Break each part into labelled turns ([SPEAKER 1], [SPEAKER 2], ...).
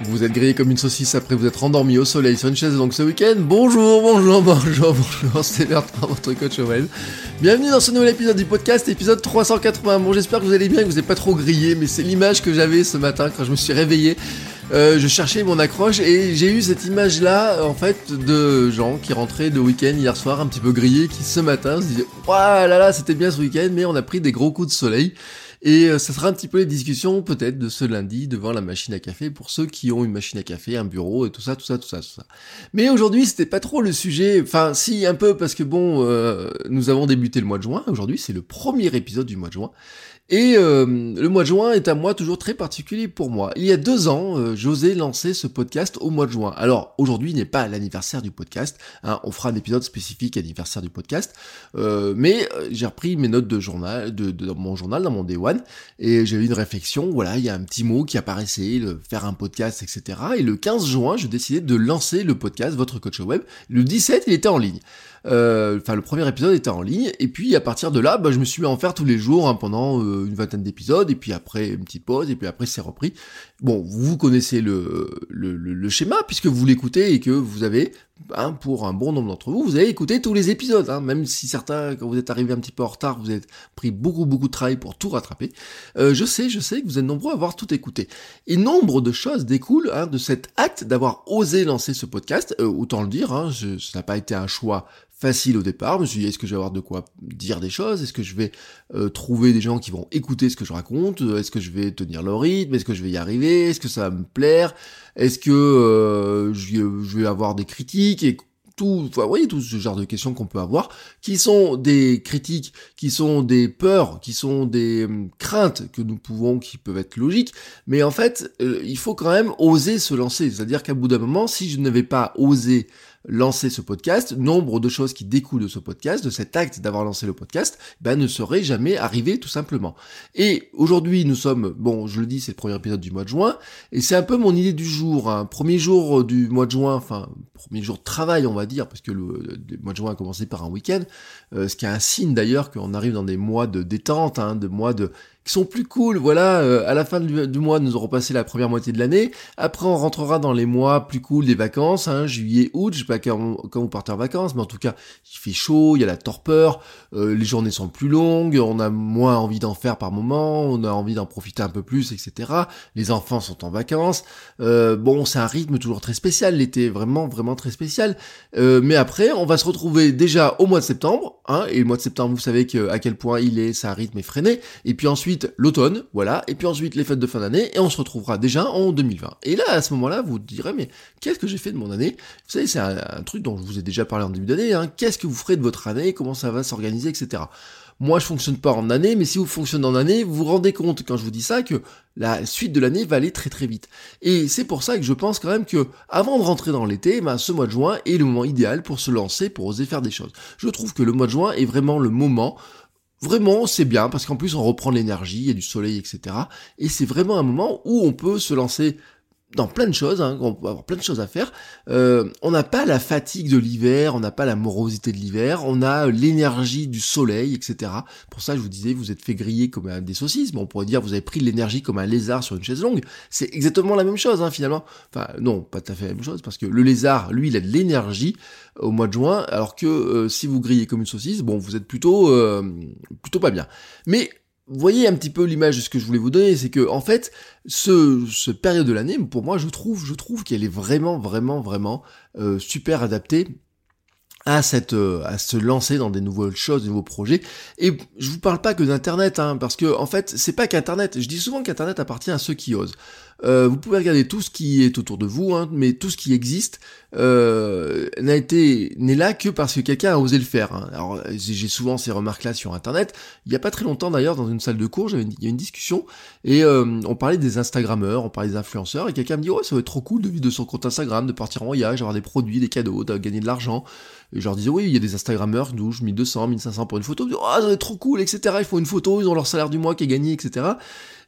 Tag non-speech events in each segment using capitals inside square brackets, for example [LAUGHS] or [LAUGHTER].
[SPEAKER 1] Vous êtes grillé comme une saucisse après vous être endormi au soleil sur une chaise donc ce week-end. Bonjour, bonjour, bonjour, bonjour, [LAUGHS] c'est Bertrand, votre coach web. Bienvenue dans ce nouvel épisode du podcast, épisode 380. Bon, j'espère que vous allez bien, que vous n'êtes pas trop grillé, mais c'est l'image que j'avais ce matin quand je me suis réveillé. Euh, je cherchais mon accroche et j'ai eu cette image là en fait de gens qui rentraient de week-end hier soir un petit peu grillés qui ce matin se disaient « Waouh là là c'était bien ce week-end mais on a pris des gros coups de soleil ». Et euh, ça sera un petit peu les discussions peut-être de ce lundi devant la machine à café pour ceux qui ont une machine à café, un bureau et tout ça, tout ça, tout ça, tout ça. Mais aujourd'hui c'était pas trop le sujet, enfin si un peu parce que bon, euh, nous avons débuté le mois de juin. Aujourd'hui c'est le premier épisode du mois de juin. Et euh, le mois de juin est un mois toujours très particulier pour moi. Il y a deux ans, euh, j'osais lancer ce podcast au mois de juin. Alors aujourd'hui n'est pas l'anniversaire du podcast, hein, on fera un épisode spécifique anniversaire du podcast, euh, mais j'ai repris mes notes de journal, de, dans mon journal, dans mon Day One, et j'ai eu une réflexion, voilà, il y a un petit mot qui apparaissait, le, faire un podcast, etc. Et le 15 juin, je décidais de lancer le podcast, votre coach web. Le 17, il était en ligne. Euh, enfin, le premier épisode était en ligne, et puis à partir de là, bah, je me suis mis à en faire tous les jours hein, pendant euh, une vingtaine d'épisodes, et puis après une petite pause, et puis après c'est repris. Bon, vous connaissez le, le, le schéma puisque vous l'écoutez et que vous avez Hein, pour un bon nombre d'entre vous, vous avez écouté tous les épisodes, hein, même si certains, quand vous êtes arrivé un petit peu en retard, vous avez pris beaucoup beaucoup de travail pour tout rattraper. Euh, je sais, je sais que vous êtes nombreux à avoir tout écouté. Et nombre de choses découlent hein, de cet acte d'avoir osé lancer ce podcast. Euh, autant le dire, hein, ça n'a pas été un choix facile au départ. Je me suis dit, est-ce que je vais avoir de quoi dire des choses? Est-ce que je vais euh, trouver des gens qui vont écouter ce que je raconte? Est-ce que je vais tenir le rythme? Est-ce que je vais y arriver? Est-ce que ça va me plaire? Est-ce que euh, je, vais avoir des critiques? Et tout, vous voyez, tout ce genre de questions qu'on peut avoir, qui sont des critiques, qui sont des peurs, qui sont des hum, craintes que nous pouvons, qui peuvent être logiques, mais en fait, euh, il faut quand même oser se lancer. C'est-à-dire qu'à bout d'un moment, si je n'avais pas osé lancer ce podcast, nombre de choses qui découlent de ce podcast, de cet acte d'avoir lancé le podcast, ben, ne seraient jamais arrivées tout simplement. Et aujourd'hui, nous sommes, bon, je le dis, c'est le premier épisode du mois de juin, et c'est un peu mon idée du jour, hein. premier jour du mois de juin, enfin, premier jour de travail, on va dire, parce que le, mois de juin a commencé par un week-end, euh, ce qui est un signe d'ailleurs qu'on arrive dans des mois de détente, hein, de mois de qui sont plus cool. Voilà, euh, à la fin du, mois, nous aurons passé la première moitié de l'année. Après, on rentrera dans les mois plus cool des vacances, hein, juillet, août. Je sais pas quand, vous partez en vacances, mais en tout cas, il fait chaud, il y a la torpeur, euh, les journées sont plus longues, on a moins envie d'en faire par moment, on a envie d'en profiter un peu plus, etc. Les enfants sont en vacances. Euh, bon, c'est un rythme toujours très spécial, l'été, vraiment, vraiment très spécial. mais après, on va se retrouver déjà au mois de septembre, hein, et le mois de septembre, vous savez que, à quel point il est, c'est un rythme effréné. Et puis ensuite, l'automne, voilà, et puis ensuite les fêtes de fin d'année, et on se retrouvera déjà en 2020. Et là, à ce moment-là, vous direz, mais qu'est-ce que j'ai fait de mon année? Vous savez, c'est un, truc dont je vous ai déjà parlé en début d'année, hein. qu'est-ce que vous ferez de votre année, comment ça va s'organiser, etc. Moi, je fonctionne pas en année, mais si vous fonctionnez en année, vous vous rendez compte quand je vous dis ça que la suite de l'année va aller très très vite. Et c'est pour ça que je pense quand même que avant de rentrer dans l'été, ben, ce mois de juin est le moment idéal pour se lancer, pour oser faire des choses. Je trouve que le mois de juin est vraiment le moment Vraiment, c'est bien parce qu'en plus on reprend l'énergie, il y a du soleil, etc. Et c'est vraiment un moment où on peut se lancer dans plein de choses, hein, on peut avoir plein de choses à faire. Euh, on n'a pas la fatigue de l'hiver, on n'a pas la morosité de l'hiver, on a l'énergie du soleil, etc. Pour ça, je vous disais, vous êtes fait griller comme des saucisses, mais on pourrait dire vous avez pris l'énergie comme un lézard sur une chaise longue. C'est exactement la même chose, hein, finalement. Enfin, non, pas tout à fait la même chose, parce que le lézard, lui, il a de l'énergie au mois de juin, alors que euh, si vous grillez comme une saucisse, bon, vous êtes plutôt, euh, plutôt pas bien. Mais voyez un petit peu l'image de ce que je voulais vous donner, c'est que en fait, ce, ce période de l'année, pour moi, je trouve, je trouve qu'elle est vraiment, vraiment, vraiment euh, super adaptée à cette euh, à se lancer dans des nouvelles choses, des nouveaux projets. Et je vous parle pas que d'internet, hein, parce que en fait, c'est pas qu'internet. Je dis souvent qu'internet appartient à ceux qui osent. Euh, vous pouvez regarder tout ce qui est autour de vous, hein, mais tout ce qui existe euh, n'a été n'est là que parce que quelqu'un a osé le faire. Hein. Alors j'ai souvent ces remarques-là sur Internet. Il n'y a pas très longtemps d'ailleurs, dans une salle de cours, il y a une discussion et euh, on parlait des Instagrammeurs, on parlait des influenceurs et quelqu'un me dit ouais ça va être trop cool de vivre de son compte Instagram, de partir en voyage, avoir des produits, des cadeaux, de gagner de l'argent. Et je leur disais oui il y a des Instagrammeurs qui touchent 1200, 1500 pour une photo. oh, ça va être trop cool etc. Ils font une photo, ils ont leur salaire du mois qui est gagné etc.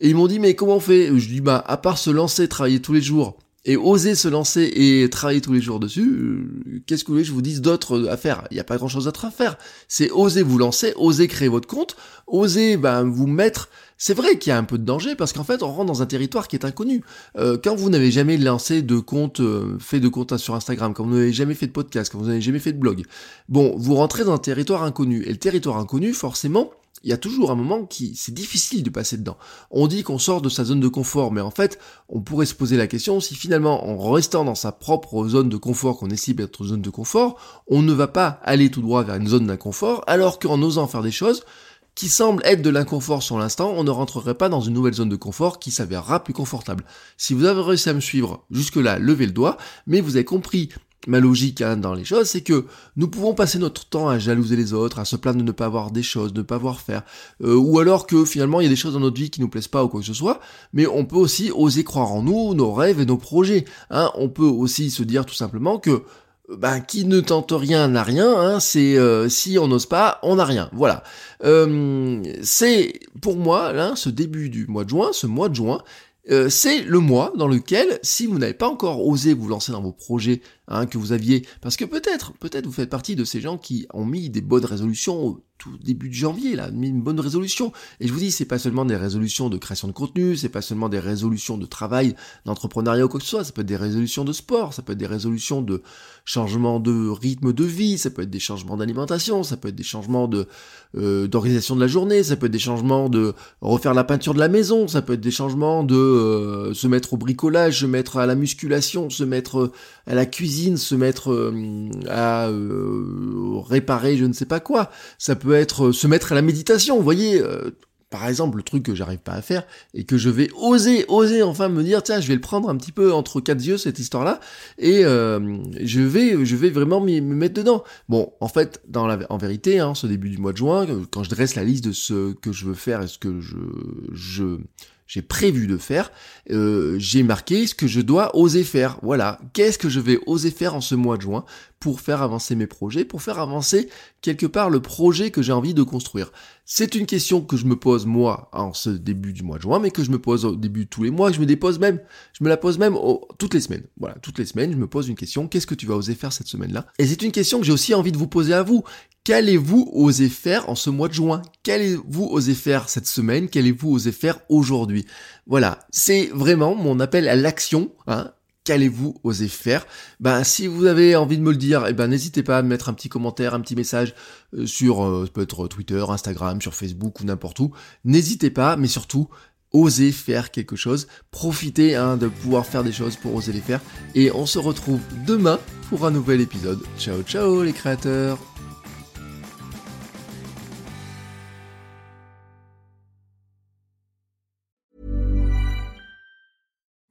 [SPEAKER 1] Et ils m'ont dit, mais comment on fait? Je dis, bah, à part se lancer, travailler tous les jours, et oser se lancer et travailler tous les jours dessus, euh, qu'est-ce que vous voulez que je vous dise d'autre à faire? Il n'y a pas grand-chose d'autre à faire. C'est oser vous lancer, oser créer votre compte, oser ben, vous mettre... C'est vrai qu'il y a un peu de danger parce qu'en fait on rentre dans un territoire qui est inconnu. Euh, quand vous n'avez jamais lancé de compte, euh, fait de compte sur Instagram, quand vous n'avez jamais fait de podcast, quand vous n'avez jamais fait de blog, bon, vous rentrez dans un territoire inconnu. Et le territoire inconnu, forcément, il y a toujours un moment qui c'est difficile de passer dedans. On dit qu'on sort de sa zone de confort, mais en fait, on pourrait se poser la question si finalement, en restant dans sa propre zone de confort qu'on estime être zone de confort, on ne va pas aller tout droit vers une zone d'inconfort, alors qu'en osant faire des choses qui semblent être de l'inconfort sur l'instant, on ne rentrerait pas dans une nouvelle zone de confort qui s'avérera plus confortable. Si vous avez réussi à me suivre jusque-là, levez le doigt, mais vous avez compris ma logique hein, dans les choses, c'est que nous pouvons passer notre temps à jalouser les autres, à se plaindre de ne pas avoir des choses, de ne pas avoir faire, euh, ou alors que finalement il y a des choses dans notre vie qui nous plaisent pas ou quoi que ce soit, mais on peut aussi oser croire en nous, nos rêves et nos projets. Hein. On peut aussi se dire tout simplement que ben, qui ne tente rien n'a rien, hein, c'est euh, si on n'ose pas, on n'a rien. Voilà. Euh, c'est pour moi, là, ce début du mois de juin, ce mois de juin, c'est le mois dans lequel, si vous n'avez pas encore osé vous lancer dans vos projets hein, que vous aviez, parce que peut-être, peut-être vous faites partie de ces gens qui ont mis des bonnes résolutions tout début de janvier, là, une bonne résolution. Et je vous dis, c'est pas seulement des résolutions de création de contenu, c'est pas seulement des résolutions de travail, d'entrepreneuriat ou quoi que ce soit, ça peut être des résolutions de sport, ça peut être des résolutions de changement de rythme de vie, ça peut être des changements d'alimentation, ça peut être des changements de euh, d'organisation de la journée, ça peut être des changements de refaire la peinture de la maison, ça peut être des changements de euh, se mettre au bricolage, se mettre à la musculation, se mettre euh, à la cuisine, se mettre à réparer je ne sais pas quoi, ça peut être euh, se mettre à la méditation. Voyez, euh, par exemple, le truc que j'arrive pas à faire et que je vais oser, oser enfin me dire, tiens, je vais le prendre un petit peu entre quatre yeux cette histoire-là et euh, je vais, je vais vraiment me mettre dedans. Bon, en fait, dans la, en vérité, hein, ce début du mois de juin, quand je dresse la liste de ce que je veux faire et ce que je, je j'ai prévu de faire, euh, j'ai marqué ce que je dois oser faire. Voilà, qu'est-ce que je vais oser faire en ce mois de juin pour faire avancer mes projets, pour faire avancer quelque part le projet que j'ai envie de construire? C'est une question que je me pose moi en ce début du mois de juin, mais que je me pose au début de tous les mois, que je me dépose même, je me la pose même toutes les semaines. Voilà, toutes les semaines, je me pose une question, qu'est-ce que tu vas oser faire cette semaine-là? Et c'est une question que j'ai aussi envie de vous poser à vous. Qu'allez-vous oser faire en ce mois de juin? Qu'allez-vous oser faire cette semaine? Qu'allez-vous oser faire aujourd'hui? Voilà, c'est vraiment mon appel à l'action. Hein qu'allez-vous oser faire? Ben si vous avez envie de me le dire, eh ben n'hésitez pas à me mettre un petit commentaire, un petit message euh, sur euh, peut-être Twitter, Instagram, sur Facebook ou n'importe où. N'hésitez pas, mais surtout osez faire quelque chose, profitez hein, de pouvoir faire des choses pour oser les faire. Et on se retrouve demain pour un nouvel épisode. Ciao ciao les créateurs